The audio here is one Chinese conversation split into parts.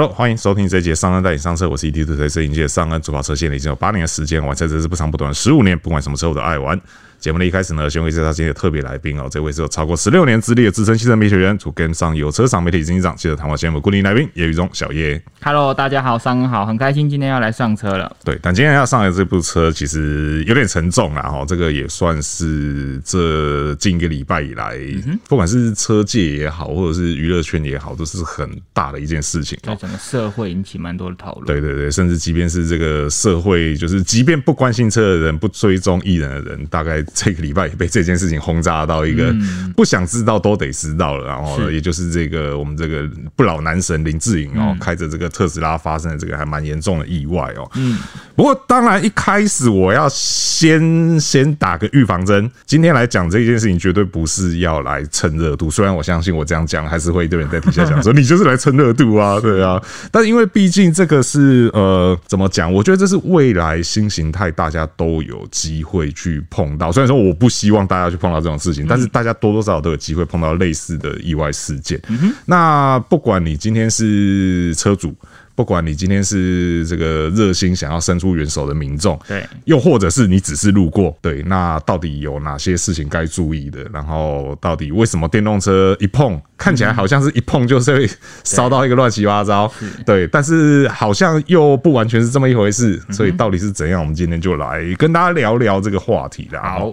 Hello，欢迎收听这一节上岸带你上车，我是 ETtoday 车云界上岸，主跑车线已经有八年的时间，玩车这是不长不短十五年，不管什么车我都爱玩。节目的一开始呢，先为介绍今天特别来宾哦，这位是有超过十六年资历的资深汽车媒体学员，主跟上有车赏媒体执行长，记得谈话节目固定来宾叶宇忠小叶。Hello，大家好，上午好，很开心今天要来上车了。对，但今天要上的这部车其实有点沉重啦哈，这个也算是这近一个礼拜以来，嗯、不管是车界也好，或者是娱乐圈也好，都是很大的一件事情，在整个社会引起蛮多的讨论。对对对，甚至即便是这个社会，就是即便不关心车的人，不追踪艺人的人，大概。这个礼拜也被这件事情轰炸到一个不想知道都得知道了，然后也就是这个我们这个不老男神林志颖哦，开着这个特斯拉发生了这个还蛮严重的意外哦。嗯，不过当然一开始我要先先打个预防针，今天来讲这件事情绝对不是要来蹭热度，虽然我相信我这样讲还是会一堆人在底下讲说你就是来蹭热度啊，对啊，但因为毕竟这个是呃怎么讲，我觉得这是未来新形态，大家都有机会去碰到。虽然说我不希望大家去碰到这种事情，但是大家多多少少都有机会碰到类似的意外事件。那不管你今天是车主，不管你今天是这个热心想要伸出援手的民众，对，又或者是你只是路过，对，那到底有哪些事情该注意的？然后到底为什么电动车一碰看起来好像是一碰就是会烧到一个乱七八糟？对，但是好像又不完全是这么一回事。所以到底是怎样？我们今天就来跟大家聊聊这个话题啦。好。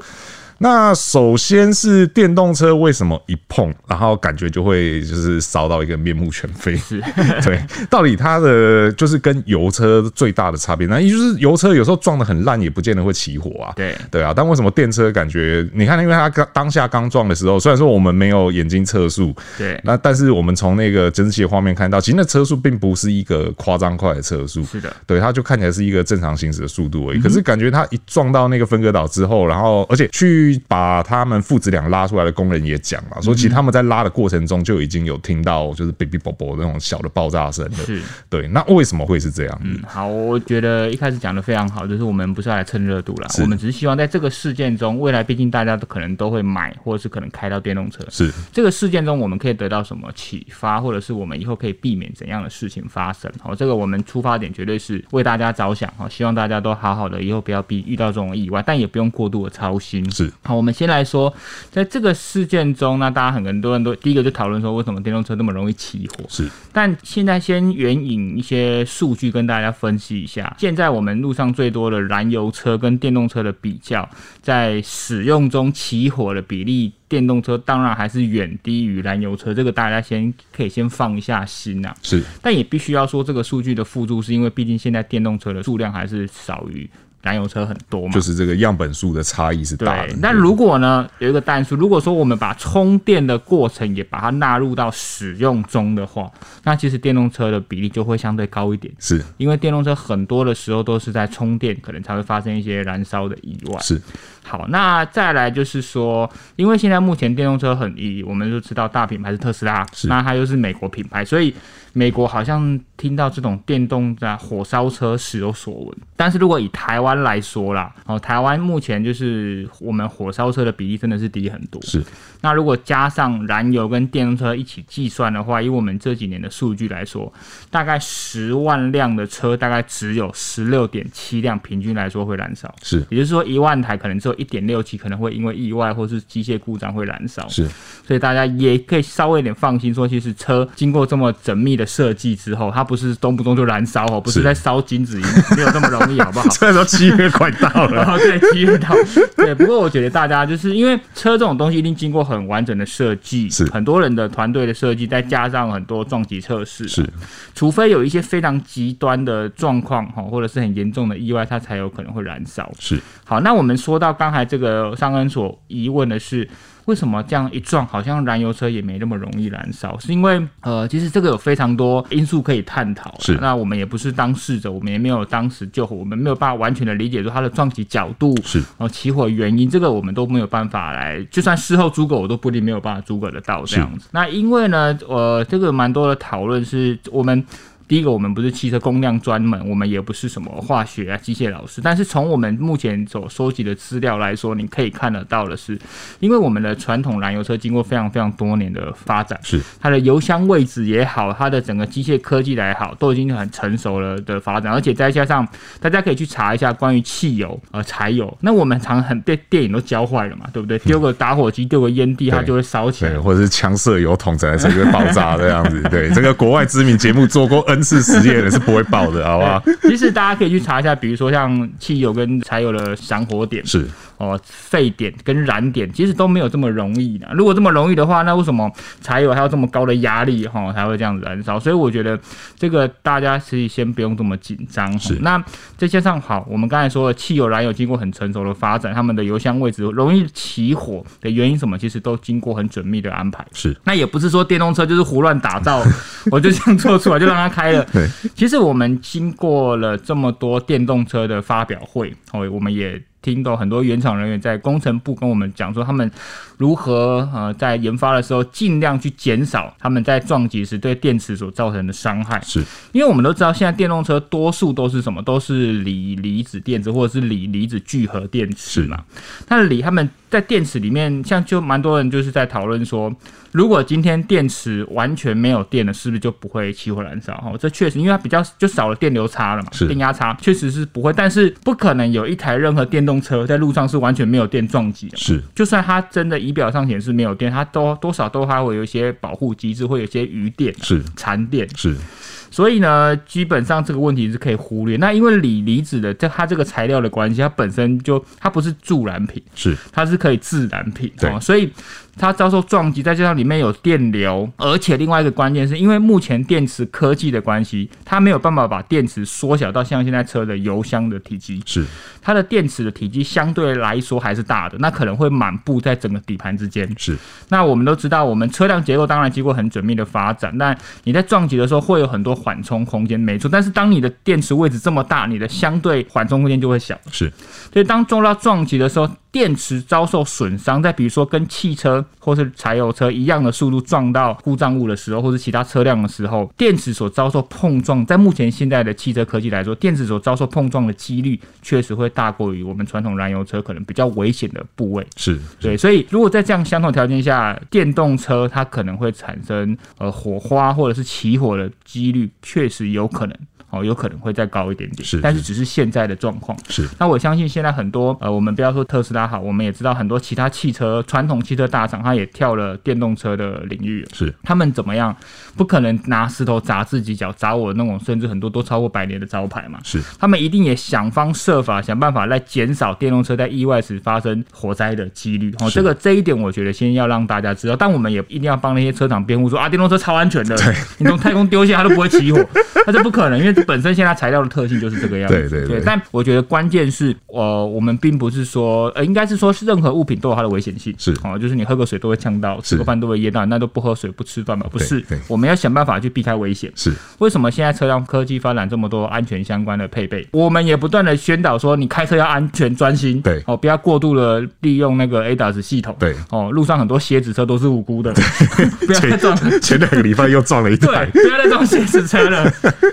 那首先是电动车为什么一碰，然后感觉就会就是烧到一个面目全非？对，到底它的就是跟油车最大的差别，那也就是油车有时候撞的很烂，也不见得会起火啊。对，对啊。但为什么电车感觉？你看，因为它刚当下刚撞的时候，虽然说我们没有眼睛测速，对，那但是我们从那个监视器的画面看到，其实那车速并不是一个夸张快的车速。是的，对，它就看起来是一个正常行驶的速度而已。可是感觉它一撞到那个分隔岛之后，然后而且去。把他们父子俩拉出来的工人也讲了，说其实他们在拉的过程中就已经有听到就是哔哔啵啵那种小的爆炸声了。是，对。那为什么会是这样？嗯，好，我觉得一开始讲的非常好，就是我们不是要来蹭热度了，我们只是希望在这个事件中，未来毕竟大家都可能都会买，或者是可能开到电动车。是，这个事件中我们可以得到什么启发，或者是我们以后可以避免怎样的事情发生？好，这个我们出发点绝对是为大家着想哈，希望大家都好好的，以后不要避遇到这种意外，但也不用过度的操心。是，好，我们。先来说，在这个事件中，那大家很多人都第一个就讨论说，为什么电动车那么容易起火？是，但现在先援引一些数据跟大家分析一下。现在我们路上最多的燃油车跟电动车的比较，在使用中起火的比例，电动车当然还是远低于燃油车，这个大家先可以先放一下心呐。是，但也必须要说这个数据的辅助，是因为毕竟现在电动车的数量还是少于。燃油车很多嘛，就是这个样本数的差异是大的。那如果呢，有一个单数，如果说我们把充电的过程也把它纳入到使用中的话，那其实电动车的比例就会相对高一点。是，因为电动车很多的时候都是在充电，可能才会发生一些燃烧的意外。是。好，那再来就是说，因为现在目前电动车很以我们就知道大品牌是特斯拉，是，那它又是美国品牌，所以美国好像听到这种电动的火烧车时有所闻。但是如果以台湾来说啦，哦，台湾目前就是我们火烧车的比例真的是低很多。是，那如果加上燃油跟电动车一起计算的话，以我们这几年的数据来说，大概十万辆的车大概只有十六点七辆平均来说会燃烧。是，也就是说一万台可能只有。一点六七可能会因为意外或是机械故障会燃烧，是，所以大家也可以稍微有点放心，说其实车经过这么缜密的设计之后，它不是动不动就燃烧哦，不是在烧金子，没有这么容易，好不好？虽然说七月快到了，对，七月到，对。不过我觉得大家就是因为车这种东西一定经过很完整的设计，是很多人的团队的设计，再加上很多撞击测试，是，除非有一些非常极端的状况哈，或者是很严重的意外，它才有可能会燃烧。是，好，那我们说到刚。刚才这个商恩所疑问的是，为什么这样一撞，好像燃油车也没那么容易燃烧？是因为呃，其实这个有非常多因素可以探讨。是，那我们也不是当事者，我们也没有当时救火，我们没有办法完全的理解说它的撞击角度是，然后起火原因，这个我们都没有办法来，就算事后诸葛，我都不一定没有办法诸葛得到这样子。那因为呢，呃，这个蛮多的讨论是我们。第一个，我们不是汽车工量专门，我们也不是什么化学啊、机械老师。但是从我们目前所收集的资料来说，你可以看得到的是，因为我们的传统燃油车经过非常非常多年的发展，是。它的油箱位置也好，它的整个机械科技来好，都已经很成熟了的发展。而且再加上，大家可以去查一下关于汽油呃柴油，那我们常很被电影都教坏了嘛，对不对？丢个打火机，丢个烟蒂，它就会烧起来，或者是。枪射油桶，整台车就会爆炸这样子。对，这个国外知名节目做过 N 次实验的是不会爆的，好不好？其实大家可以去查一下，比如说像汽油跟柴油的闪火点是。哦，沸点跟燃点其实都没有这么容易的。如果这么容易的话，那为什么柴油还要这么高的压力哈、哦、才会这样子燃烧？所以我觉得这个大家其实先不用这么紧张。是。那再加上好，我们刚才说的汽油、燃油经过很成熟的发展，他们的油箱位置容易起火的原因什么，其实都经过很缜密的安排。是。那也不是说电动车就是胡乱打造，我就这样做出来就让它开了。对。其实我们经过了这么多电动车的发表会，哦，我们也。听到很多原厂人员在工程部跟我们讲说，他们如何呃在研发的时候尽量去减少他们在撞击时对电池所造成的伤害。是，因为我们都知道现在电动车多数都是什么，都是锂离子电池或者是锂离子聚合电池嘛。它的锂他们。在电池里面，像就蛮多人就是在讨论说，如果今天电池完全没有电了，是不是就不会起火燃烧？哦，这确实，因为它比较就少了电流差了嘛，电压差确实是不会，但是不可能有一台任何电动车在路上是完全没有电撞击的。是，就算它真的仪表上显示没有电，它都多少都还会有一些保护机制，会有一些余电，是残电，是。所以呢，基本上这个问题是可以忽略。那因为锂离子的这它这个材料的关系，它本身就它不是助燃品，是它是可以自燃品。对，哦，所以。它遭受撞击，再加上里面有电流，而且另外一个关键是因为目前电池科技的关系，它没有办法把电池缩小到像现在车的油箱的体积。是，它的电池的体积相对来说还是大的，那可能会满布在整个底盘之间。是，那我们都知道，我们车辆结构当然经过很缜密的发展，但你在撞击的时候会有很多缓冲空间，没错。但是当你的电池位置这么大，你的相对缓冲空间就会小。是，所以当撞到撞击的时候。电池遭受损伤，再比如说跟汽车或是柴油车一样的速度撞到故障物的时候，或是其他车辆的时候，电池所遭受碰撞，在目前现在的汽车科技来说，电池所遭受碰撞的几率确实会大过于我们传统燃油车可能比较危险的部位。是，对，所以如果在这样相同条件下，电动车它可能会产生呃火花或者是起火的几率，确实有可能。哦，有可能会再高一点点，是，但是只是现在的状况。是，那我相信现在很多呃，我们不要说特斯拉好，我们也知道很多其他汽车传统汽车大厂，它也跳了电动车的领域。是，他们怎么样？不可能拿石头砸自己脚，砸我那种，甚至很多都超过百年的招牌嘛。是，他们一定也想方设法想办法来减少电动车在意外时发生火灾的几率。哦，这个这一点我觉得先要让大家知道，但我们也一定要帮那些车厂辩护说啊，电动车超安全的，你从太空丢下它都不会起火，那这不可能，因为本身现在材料的特性就是这个样子。对对对。但我觉得关键是，呃，我们并不是说，呃，应该是说，是任何物品都有它的危险性。是哦，就是你喝个水都会呛到，吃个饭都会噎到，那都不喝水不吃饭嘛？不是，我们要想办法去避开危险。是。为什么现在车辆科技发展这么多安全相关的配备？我们也不断的宣导说，你开车要安全专心。对。哦，不要过度的利用那个 ADAS 系统。对。哦，路上很多蝎子车都是无辜的。不要再撞。前两个礼拜又撞了一台。对，不要再撞蝎子车了，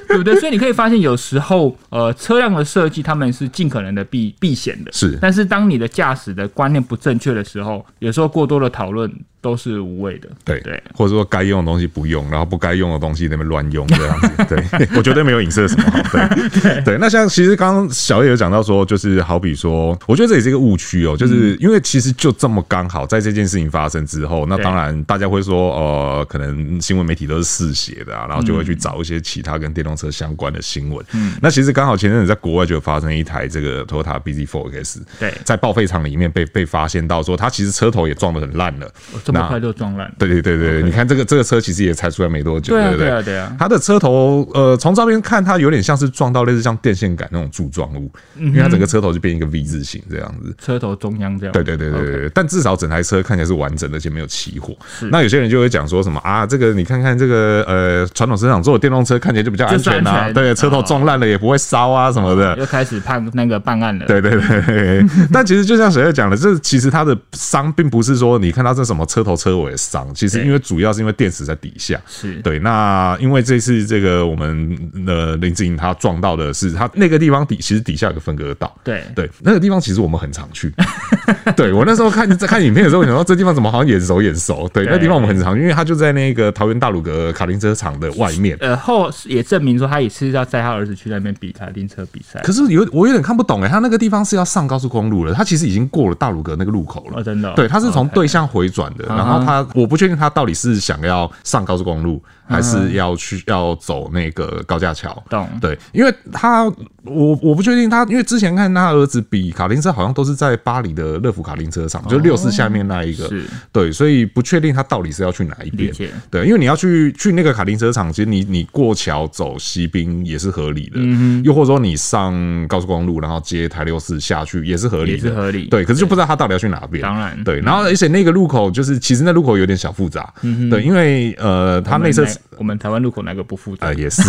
对不对？所以你可以发现，有时候。呃，车辆的设计，他们是尽可能的避避险的，是。但是当你的驾驶的观念不正确的时候，有时候过多的讨论。都是无谓的，对对，或者说该用的东西不用，然后不该用的东西那边乱用这样子，对，我绝对没有影射什么。好，对对对。那像其实刚刚小叶有讲到说，就是好比说，我觉得这也是一个误区哦，就是因为其实就这么刚好在这件事情发生之后，那当然大家会说，呃，可能新闻媒体都是嗜血的啊，然后就会去找一些其他跟电动车相关的新闻。嗯，那其实刚好前阵子在国外就有发生一台这个 Toyota bZ4X，对，在报废厂里面被被发现到说，它其实车头也撞得很烂了。这么快就撞烂？对对对对，你看这个这个车其实也才出来没多久，对不对？对啊对啊。它的车头呃，从照片看，它有点像是撞到类似像电线杆那种柱状物，因为它整个车头就变一个 V 字形这样子，车头中央这样。对对对对对。但至少整台车看起来是完整的，而且没有起火。那有些人就会讲说什么啊，这个你看看这个呃，传统车厂做的电动车看起来就比较安全啊，对，车头撞烂了也不会烧啊什么的。又开始判那个办案了。对对对。但其实就像谁在讲的，这其实它的伤并不是说你看到这什么车车头车尾伤，其实因为主要是因为电池在底下。是对。那因为这次这个我们的林志颖他撞到的是他那个地方底，其实底下有个分割道。对对，那个地方其实我们很常去。对我那时候看在看影片的时候，我想到这地方怎么好像眼熟眼熟？对，那地方我们很常，因为他就在那个桃园大鲁阁卡丁车场的外面。呃，后也证明说他也是要载他儿子去那边比卡丁车比赛。可是有我有点看不懂哎，他那个地方是要上高速公路了，他其实已经过了大鲁阁那个路口了。哦，真的、哦？对，他是从对向回转的，然后他我不确定他到底是想要上高速公路。还是要去要走那个高架桥，懂？对，因为他我我不确定他，因为之前看他儿子比卡丁车，好像都是在巴黎的乐福卡丁车场，就六四下面那一个，是，对，所以不确定他到底是要去哪一边。对，因为你要去去那个卡丁车场，其实你你过桥走西滨也是合理的，嗯，又或者说你上高速公路，然后接台六四下去也是合理的，也是合理。对，可是就不知道他到底要去哪边。当然，对，然后而且那个路口就是其实那路口有点小复杂，嗯，对，因为呃，它内侧。我们台湾路口哪个不复杂？呃，也是。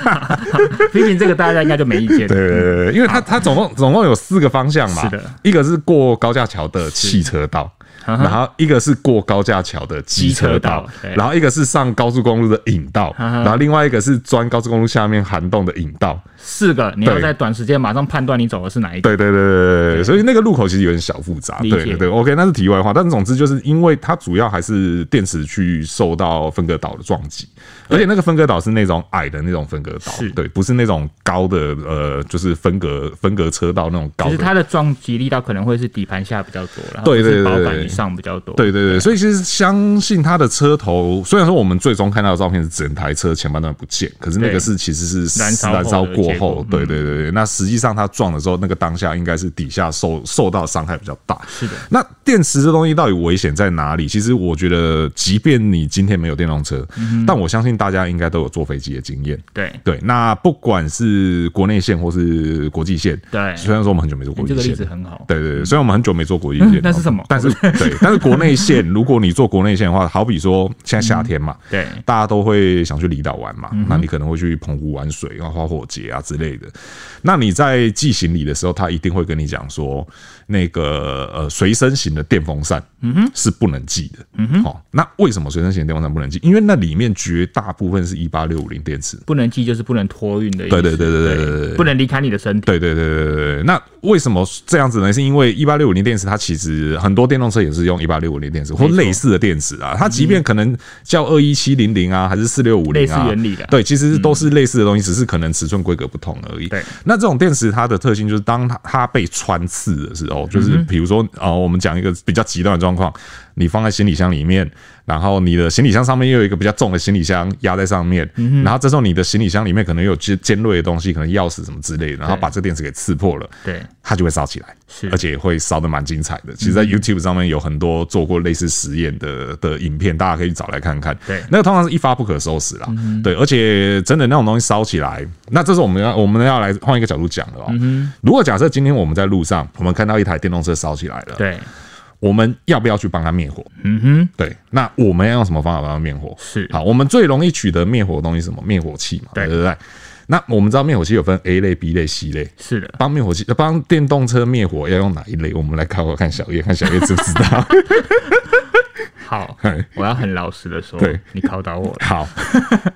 批评这个大家应该就没意见。对对对，因为它它总共总共有四个方向嘛。是的。一个是过高架桥的汽车道，然后一个是过高架桥的机车道，然后一个是上高速公路的引道，然后另外一个是钻高速公路下面涵洞的引道。四个，你要在短时间马上判断你走的是哪一个。对对对对对，所以那个路口其实有点小复杂。对对对，OK，那是题外话。但总之就是因为它主要还是电池去受到分割岛的撞击。而且那个分割岛是那种矮的那种分割岛，对，不是那种高的，呃，就是分隔分隔车道那种高的。其实它的撞击力道可能会是底盘下比较多，然后是保杆以上比较多。对对对，所以其实相信它的车头，虽然说我们最终看到的照片是整台车前半段不见，可是那个是其实是燃烧燃烧过后，对对对对。那实际上它撞的时候，那个当下应该是底下受受到伤害比较大。是的。那电池这东西到底危险在哪里？其实我觉得，即便你今天没有电动车，但我相信。大家应该都有坐飞机的经验，对对。那不管是国内线或是国际线，对。虽然说我们很久没坐国际线，这个例子很好。对对对，虽然我们很久没坐国际线，但是什么？但是对，但是国内线，如果你坐国内线的话，好比说现在夏天嘛，对，大家都会想去离岛玩嘛，那你可能会去澎湖玩水，然后花火节啊之类的。那你在寄行李的时候，他一定会跟你讲说，那个呃随身型的电风扇，嗯哼，是不能寄的，嗯哼。好，那为什么随身型电风扇不能寄？因为那里面绝大部分是一八六五零电池，不能寄就是不能托运的意思。对对对对对对对，不能离开你的身体。对对对对对对。那为什么这样子呢？是因为一八六五零电池，它其实很多电动车也是用一八六五零电池或类似的电池啊。它即便可能叫二一七零零啊，还是四六五零啊，类似原理的。对，其实都是类似的东西，只是可能尺寸规格不同而已。对。那这种电池它的特性就是，当它它被穿刺的时候，就是比如说啊，我们讲一个比较极端的状况。你放在行李箱里面，然后你的行李箱上面又有一个比较重的行李箱压在上面，然后这时候你的行李箱里面可能有尖尖锐的东西，可能钥匙什么之类的，然后把这个电池给刺破了，对，它就会烧起来，是，而且会烧得蛮精彩的。其实，在 YouTube 上面有很多做过类似实验的的影片，大家可以找来看看。对，那个通常是一发不可收拾啦，对，而且真的那种东西烧起来，那这是我们要我们要来换一个角度讲的哦。如果假设今天我们在路上，我们看到一台电动车烧起来了，对。我们要不要去帮他灭火？嗯哼，对，那我们要用什么方法帮他灭火？是好，我们最容易取得灭火的东西是什么？灭火器嘛，对不对？那我们知道灭火器有分 A 类、B 类、C 类，是的。帮灭火器，帮电动车灭火要用哪一类？我们来考考看小叶，看小叶知不知道？好，我要很老实的说，对，你考倒我了。好，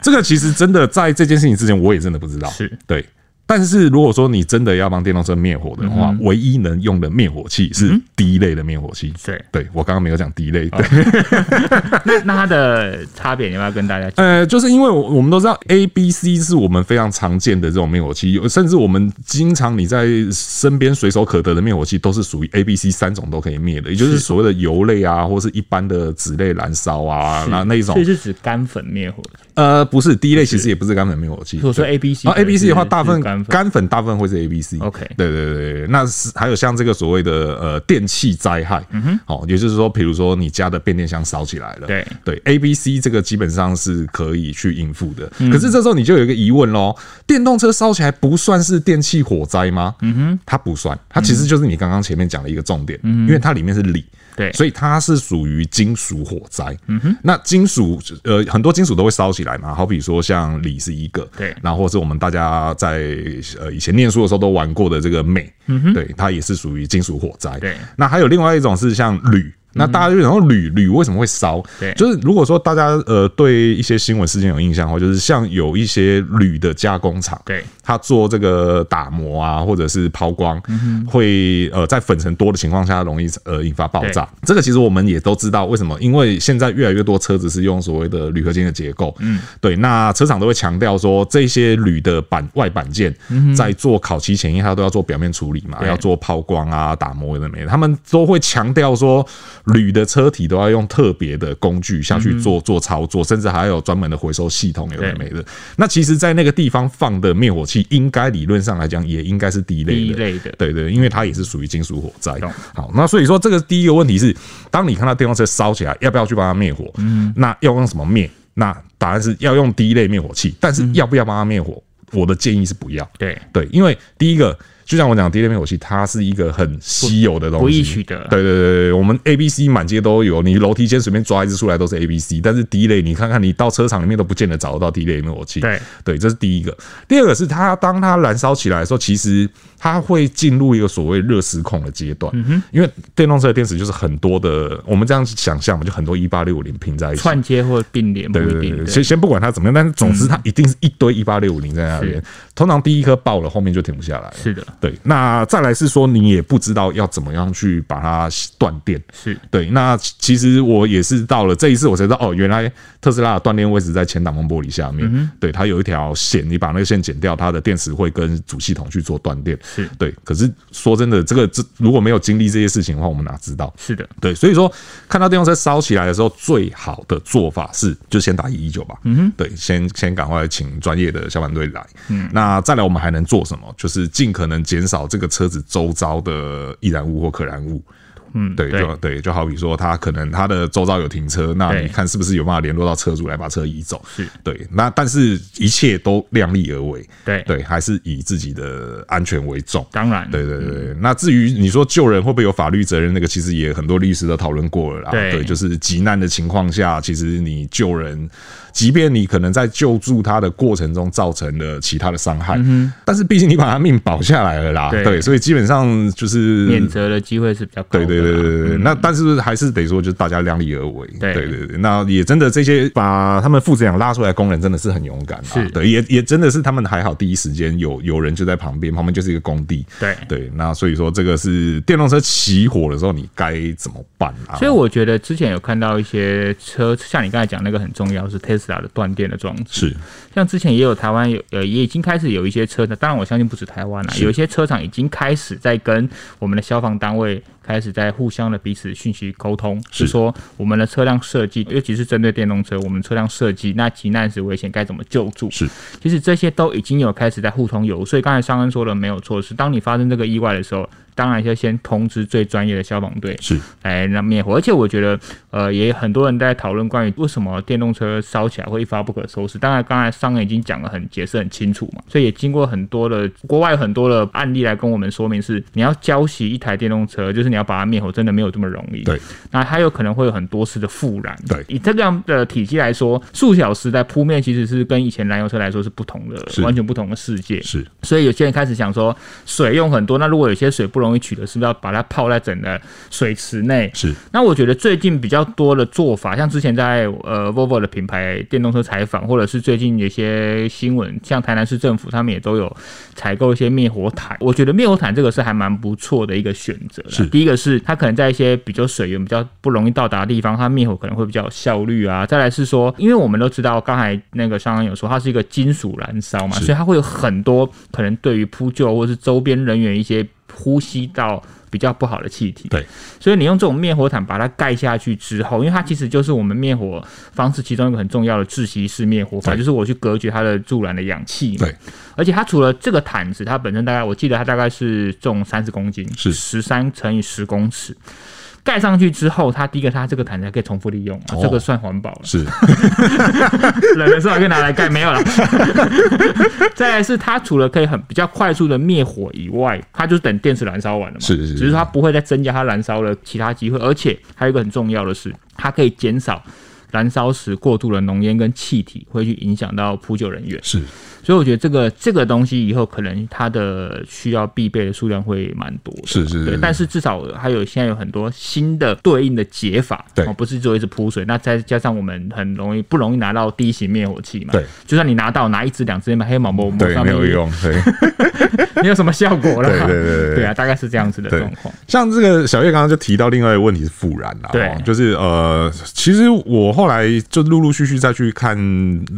这个其实真的在这件事情之前，我也真的不知道。是对。但是如果说你真的要帮电动车灭火的话，嗯、唯一能用的灭火器是 D 类的灭火器。对、嗯，对我刚刚没有讲 D 类。对，那那它的差别你要不要跟大家讲？呃，就是因为我们都知道 A、B、C 是我们非常常见的这种灭火器，甚至我们经常你在身边随手可得的灭火器都是属于 A、B、C 三种都可以灭的，也就是所谓的油类啊，或是一般的纸类燃烧啊，那那一种。这是指干粉灭火器？呃，不是第一类其实也不是干粉灭火器。我说 A、B、C 啊，A、B、C 的话，大部分干粉。大部分会是 A、B、C。OK，对对对，那是还有像这个所谓的呃电器灾害，嗯哼，好，也就是说，比如说你家的变电箱烧起来了，对。对，A、B、C 这个基本上是可以去应付的。可是这时候你就有一个疑问喽，电动车烧起来不算是电器火灾吗？嗯哼，它不算，它其实就是你刚刚前面讲的一个重点，因为它里面是锂。对，所以它是属于金属火灾。嗯哼，那金属呃很多金属都会烧起来嘛，好比说像锂是一个，对，然后或是我们大家在呃以前念书的时候都玩过的这个镁，嗯哼，对，它也是属于金属火灾。对，那还有另外一种是像铝。那大家就然后铝铝为什么会烧？对，就是如果说大家呃对一些新闻事件有印象的话，就是像有一些铝的加工厂，对，它做这个打磨啊，或者是抛光，会呃在粉尘多的情况下容易呃引发爆炸。这个其实我们也都知道为什么，因为现在越来越多车子是用所谓的铝合金的结构，嗯，对，那车厂都会强调说这些铝的板外板件在做烤漆前，因为它都要做表面处理嘛，要做抛光啊、打磨的没的，他们都会强调说铝的车体都要用特别的工具下去做做操作，甚至还有专门的回收系统，有的没的。那其实，在那个地方放的灭火器，应该理论上来讲也应该是第一类的，对对，因为它也是属于金属火灾。好，那所以说这个第一个问题是，当你看到电动车烧起来，要不要去帮它灭火？嗯，那要用什么灭？那答案是要用第一类灭火器，但是要不要帮它灭火？我的建议是不要。对对，因为第一个。就像我讲，第一类灭火器它是一个很稀有的东西，不易取得。对对对对，我们 A、B、C 满街都有，你楼梯间随便抓一只出来都是 A、B、C。但是第一类，你看看你到车厂里面都不见得找得到第一类灭火器。对对，这是第一个。第二个是它当它燃烧起来的时候，其实它会进入一个所谓热失控的阶段。嗯哼，因为电动车的电池就是很多的，我们这样想象嘛，就很多一八六五零拼在一起，串接或并联。对对对，先先不管它怎么样，但是总之它一定是一堆一八六五零在那边。通常第一颗爆了，后面就停不下来。是的，对，那。再来是说，你也不知道要怎么样去把它断电，是对。那其实我也是到了这一次，我才知道哦，原来特斯拉的断电位置在前挡风玻璃下面。嗯、对，它有一条线，你把那个线剪掉，它的电池会跟主系统去做断电。是对。可是说真的，这个这如果没有经历这些事情的话，我们哪知道？是的，对。所以说，看到电动车烧起来的时候，最好的做法是就先打一一九吧。嗯哼，对，先先赶快请专业的消防队来。嗯，那再来我们还能做什么？就是尽可能减少这个车。子周遭的易燃物或可燃物，嗯，对，就对，就好比说，他可能他的周遭有停车，那你看是不是有办法联络到车主来把车移走？是对，那但是一切都量力而为，对对，还是以自己的安全为重。当然，对对对。那至于你说救人会不会有法律责任，那个其实也很多律师都讨论过了啦。对，就是急难的情况下，其实你救人。即便你可能在救助他的过程中造成了其他的伤害，嗯，但是毕竟你把他命保下来了啦，对，所以基本上就是免责的机会是比较高的。对对对对对，那但是还是得说，就是大家量力而为。对。对对，那也真的这些把他们父子俩拉出来的工人真的是很勇敢啊，对，也也真的是他们还好，第一时间有有人就在旁边，旁边就是一个工地，对。对，那所以说这个是电动车起火的时候你该怎么办啊？所以我觉得之前有看到一些车，像你刚才讲那个很重要是 Tesla。的断电的装置。是，像之前也有台湾有呃也已经开始有一些车厂，当然我相信不止台湾了，有一些车厂已经开始在跟我们的消防单位开始在互相的彼此讯息沟通，是说我们的车辆设计，尤其是针对电动车，我们车辆设计那急难时危险该怎么救助？是，其实这些都已经有开始在互通有无。所以刚才商恩说的没有错，是当你发生这个意外的时候。当然要先通知最专业的消防队是来让灭火，而且我觉得呃也很多人在讨论关于为什么电动车烧起来会一发不可收拾。当然刚才商人已经讲得很解释很清楚嘛，所以也经过很多的国外很多的案例来跟我们说明是你要浇熄一台电动车，就是你要把它灭火，真的没有这么容易。对，那它有可能会有很多次的复燃。对，以这样的体积来说，数小时在扑灭其实是跟以前燃油车来说是不同的，完全不同的世界。是，所以有些人开始想说水用很多，那如果有些水不容易取得，是不是要把它泡在整个水池内？是。那我觉得最近比较多的做法，像之前在呃 Volvo 的品牌电动车采访，或者是最近有些新闻，像台南市政府他们也都有采购一些灭火毯。我觉得灭火毯这个是还蛮不错的一个选择。是。第一个是它可能在一些比较水源比较不容易到达的地方，它灭火可能会比较有效率啊。再来是说，因为我们都知道刚才那个刚刚有说它是一个金属燃烧嘛，所以它会有很多可能对于扑救或是周边人员一些。呼吸到比较不好的气体，对，所以你用这种灭火毯把它盖下去之后，因为它其实就是我们灭火方式其中一个很重要的窒息式灭火法，就是我去隔绝它的助燃的氧气，对，而且它除了这个毯子，它本身大概我记得它大概是重三十公斤，是。十三乘以十公尺。盖上去之后，它第一个，它这个毯子还可以重复利用，啊、这个算环保了。是，冷的时候可以拿来盖，没有了。再来是它除了可以很比较快速的灭火以外，它就是等电池燃烧完了嘛。是是是。只是它不会再增加它燃烧的其他机会，而且还有一个很重要的是，它可以减少燃烧时过度的浓烟跟气体会去影响到扑救人员。是。所以我觉得这个这个东西以后可能它的需要必备的数量会蛮多的。是是是，对，但是至少还有现在有很多新的对应的解法，对，不是就一直铺水。那再加上我们很容易不容易拿到第一型灭火器嘛，对，就算你拿到拿一支两支黑毛摸摸上面没有用，对，没有什么效果了。对对对对，对啊，大概是这样子的状况。像这个小叶刚刚就提到另外一个问题是复燃啦，对，就是呃，其实我后来就陆陆续续再去看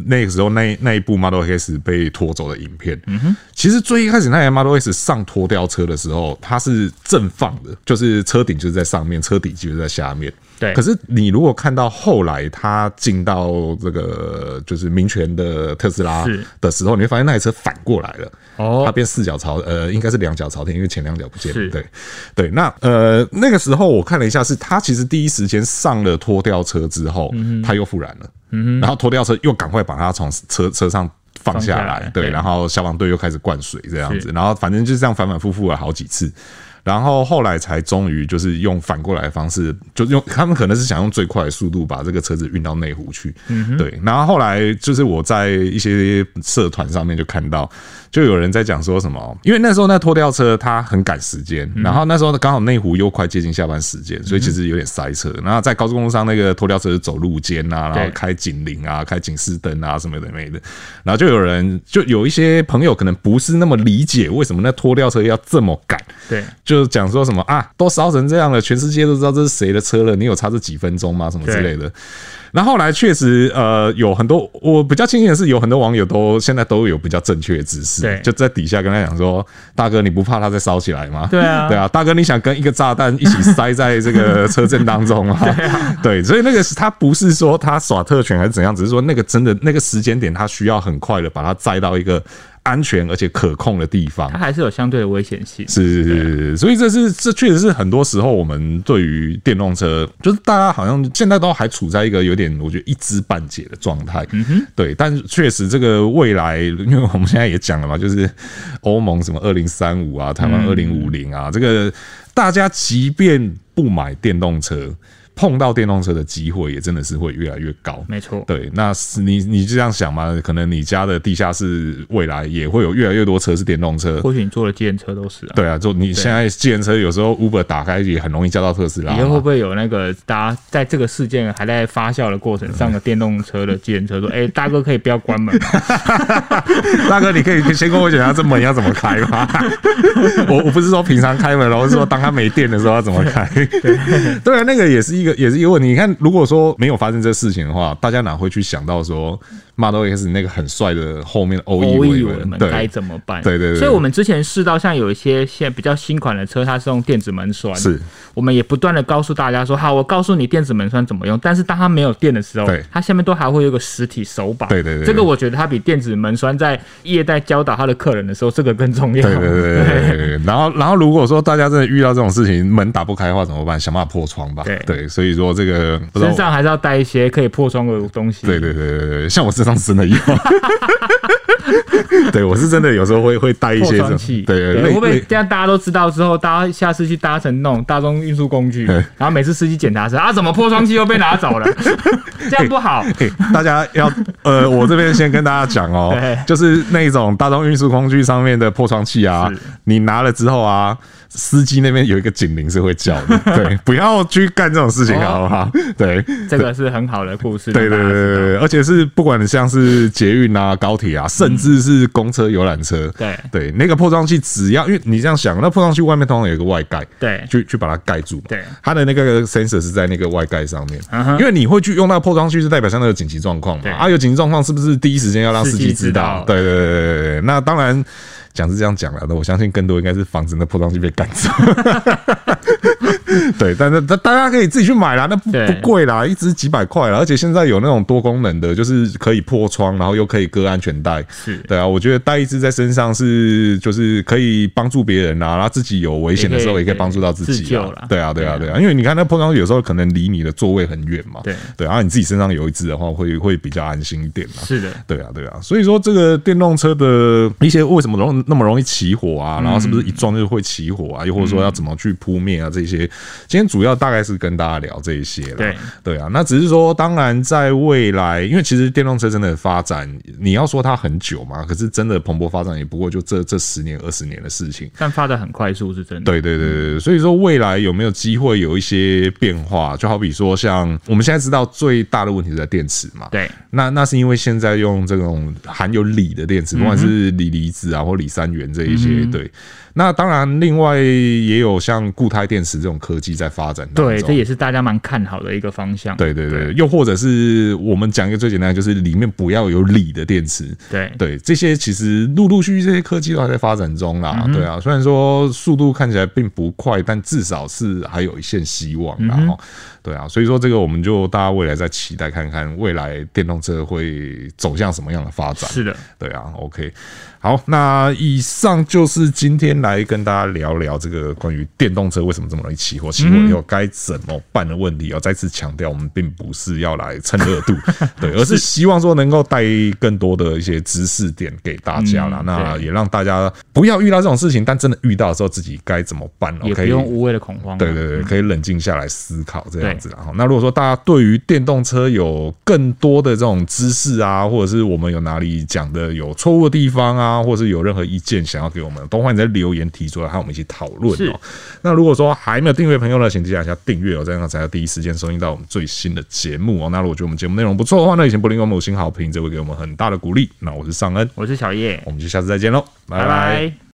那个时候那那一部 Model X 被拖走的影片，嗯哼，其实最一开始那台 Model X 上拖吊车的时候，它是正放的，就是车顶就是在上面，车底就是在下面。对，可是你如果看到后来他进到这个就是民权的特斯拉的时候，你会发现那台车反过来了，哦，它变四脚朝呃，应该是两脚朝天，因为前两脚不见了。对，对，那呃那个时候我看了一下，是他其实第一时间上了拖吊车之后，他又复燃了，嗯，然后拖吊车又赶快把它从车车上放下来，对，然后消防队又开始灌水这样子，然后反正就这样反反复复了好几次。然后后来才终于就是用反过来的方式，就用他们可能是想用最快的速度把这个车子运到内湖去，嗯，对。然后后来就是我在一些社团上面就看到，就有人在讲说什么，因为那时候那拖吊车它很赶时间，然后那时候刚好内湖又快接近下班时间，所以其实有点塞车。然后在高速公路上那个拖吊车是走路肩啊，然后开警铃啊，开警示灯啊什么的没的。然后就有人就有一些朋友可能不是那么理解为什么那拖吊车要这么赶，对，就。就讲说什么啊，都烧成这样了，全世界都知道这是谁的车了，你有差这几分钟吗？什么之类的。然后后来确实，呃，有很多我比较庆幸的是，有很多网友都现在都有比较正确的知识，对，就在底下跟他讲说，大哥，你不怕它再烧起来吗？对啊，对啊，大哥，你想跟一个炸弹一起塞在这个车阵当中吗？对啊，对，所以那个是他不是说他耍特权还是怎样，只是说那个真的那个时间点，他需要很快的把它载到一个。安全而且可控的地方，它还是有相对的危险性。是是是，所以这是这确实是很多时候我们对于电动车，就是大家好像现在都还处在一个有点我觉得一知半解的状态。嗯哼，对，但是确实这个未来，因为我们现在也讲了嘛，就是欧盟什么二零三五啊，台湾二零五零啊，这个大家即便不买电动车。碰到电动车的机会也真的是会越来越高，没错。对，那是你你就这样想嘛？可能你家的地下室未来也会有越来越多车是电动车。或许你坐的计程车都是啊。对啊，就你现在计程车有时候 Uber 打开也很容易叫到特斯拉。以后会不会有那个大家在这个事件还在发酵的过程上的电动车的计程车说：“ 哎、欸，大哥可以不要关门吗？大哥你可以先跟我讲下这门要怎么开吗？我我不是说平常开门，而是说当它没电的时候要怎么开？对，对啊，那个也是一。也是一个问题。你看，如果说没有发生这事情的话，大家哪会去想到说 Model X 那个很帅的后面的欧翼尾门该怎么办？对对对。所以我们之前试到像有一些现在比较新款的车，它是用电子门栓。是。我们也不断的告诉大家说，好，我告诉你电子门栓怎么用。但是当它没有电的时候，它下面都还会有个实体手把。对对对。这个我觉得它比电子门栓在业代教导他的客人的时候，这个更重要。对对对对对。然后然后如果说大家真的遇到这种事情，门打不开的话怎么办？想办法破窗吧。对对。所以说这个身上还是要带一些可以破窗的东西。对对对对对，像我身上真的有。对，我是真的有时候会会带一些这种。对对对。会不会这样大家都知道之后，大家下次去搭乘那种大众运输工具，然后每次司机检查时啊，怎么破窗器又被拿走了？这样不好。大家要呃，我这边先跟大家讲哦，就是那种大众运输工具上面的破窗器啊，你拿了之后啊。司机那边有一个警铃是会叫的，对，不要去干这种事情，好不好？对，这个是很好的故事。对对对对，而且是不管你像是捷运啊、高铁啊，甚至是公车、游览车，对对，那个破窗器只要因为你这样想，那破窗器外面通常有一个外盖，对，去去把它盖住，对，它的那个 sensor 是在那个外盖上面，因为你会去用到破窗器，是代表像那个紧急状况嘛，啊，有紧急状况是不是第一时间要让司机知道？对对对对对，那当然。讲是这样讲了，那我相信更多应该是防止那破东西被赶走。对，但是大大家可以自己去买啦，那不不贵啦，一只几百块啦，而且现在有那种多功能的，就是可以破窗，然后又可以割安全带。是对啊，我觉得带一只在身上是就是可以帮助别人啊，然后自己有危险的时候也可以帮助到自己啊。对啊，对啊，对啊，因为你看那破窗有时候可能离你的座位很远嘛。对对，然后你自己身上有一只的话，会会比较安心一点嘛。是的，对啊，对啊，所以说这个电动车的一些为什么容那么容易起火啊？然后是不是一撞就会起火啊？又或者说要怎么去扑灭啊？这些。今天主要大概是跟大家聊这一些了。对对啊，那只是说，当然在未来，因为其实电动车真的发展，你要说它很久嘛，可是真的蓬勃发展也不过就这这十年二十年的事情。但发展很快速是真的。对对对对，所以说未来有没有机会有一些变化？就好比说，像我们现在知道最大的问题是在电池嘛。对。那那是因为现在用这种含有锂的电池，不管是锂离子啊或锂三元这一些，嗯、对。那当然，另外也有像固态电池这种科技在发展。对，这也是大家蛮看好的一个方向。对对对，又或者是我们讲一个最简单的，就是里面不要有锂的电池。对对，这些其实陆陆续续这些科技都还在发展中啦。嗯、对啊，虽然说速度看起来并不快，但至少是还有一线希望。然后、嗯，对啊，所以说这个我们就大家未来再期待看看未来电动车会走向什么样的发展。是的，对啊，OK。好，那以上就是今天来跟大家聊聊这个关于电动车为什么这么容易起火，起火以后该怎么办的问题。要再次强调，我们并不是要来蹭热度，对，而是希望说能够带更多的一些知识点给大家啦。那也让大家不要遇到这种事情，但真的遇到的时候，自己该怎么办？也不用无谓的恐慌。对对对，可以冷静下来思考这样子。然后，那如果说大家对于电动车有更多的这种知识啊，或者是我们有哪里讲的有错误的地方啊，或者是有任何意见想要给我们，都欢迎在留言提出来，和我们一起讨论哦。那如果说还没有订阅朋友呢，请记得一下订阅哦，这样才能第一时间收听到我们最新的节目哦。那如果觉得我们节目内容不错的话，那也请不吝给我们五星好评，这会给我们很大的鼓励。那我是尚恩，我是小叶，我们就下次再见喽，拜拜。拜拜。